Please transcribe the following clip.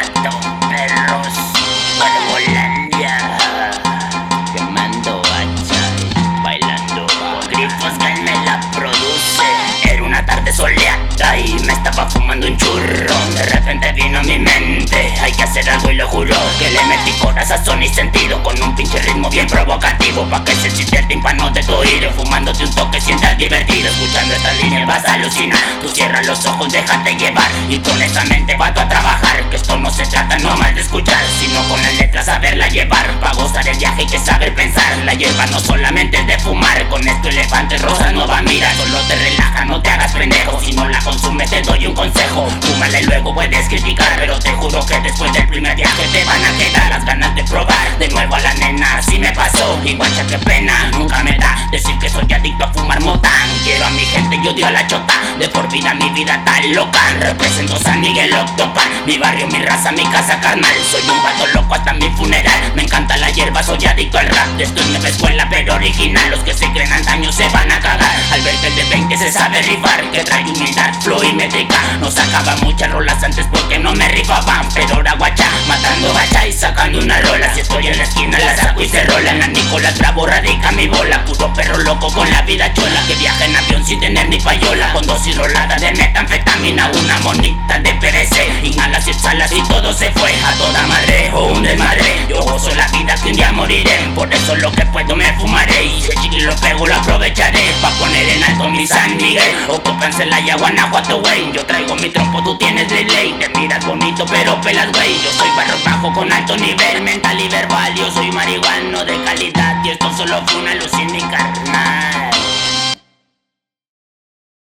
Guanajuato, perros, Barbolandia. Quemando hacha bailando. Grifos que él me la produce. Era una tarde soleada y me estaba fumando un churro. De repente vino a mi mente, hay que hacer algo y lo juro. Que le metí corazón y sentido con un pinche ritmo bien provocativo. Pa' que se siente el tímpano de tu oído. Fumándote un toque sientas divertido. Escuchando esta línea vas a alucinar. Tú cierras los ojos, déjate llevar. Y con esa mente vas a trabajar. Esto no se trata nomás de escuchar, sino con las letras saberla llevar. Pa' gozar el viaje hay que saber pensar. La hierba no solamente es de fumar. Con esto te doy un consejo. Fúmala y luego puedes criticar. Pero te juro que después del primer viaje te van a quedar las ganas de probar. De nuevo a la nena, así me pasó. Igual que pena, nunca me da decir que soy adicto a fumar motán. Quiero a mi gente, yo dio a la chota. De por vida mi vida tan loca. Represento San Miguel Octopan. Mi barrio, mi raza, mi casa carnal. Soy un vato loco hasta hierba, soy adicto al rap. Esto es nueva escuela, pero original. Los que se creen antaño se van a cagar. Al ver que el de 20 se sabe rifar. Que trae humildad, flow y métrica. No sacaba muchas rolas antes porque no me rifaban. Pero ahora guacha, matando gacha y sacando una rola. Si estoy en la esquina, la saco y se rola. En la Nicolás Bravo radica mi bola. Puro perro loco con la vida chola. Que viaja en avión sin tener ni payola. Con dosis rolada de metanfetamina. Una monita de PVC. Inhalas y exhalas y todo se fue. A toda madre o un desmadre. Un día moriré. Por eso lo que puedo me fumaré. Y si el chiqui lo pego, lo aprovecharé. Pa' poner en alto mi San Miguel. Ocúpense la ya Guanajuato, wey. Yo traigo mi trompo, tú tienes delay. Te miras bonito, pero pelas, wey. Yo soy barro bajo con alto nivel mental y verbal. Yo soy marihuano de calidad. Y esto solo fue una mi carnal.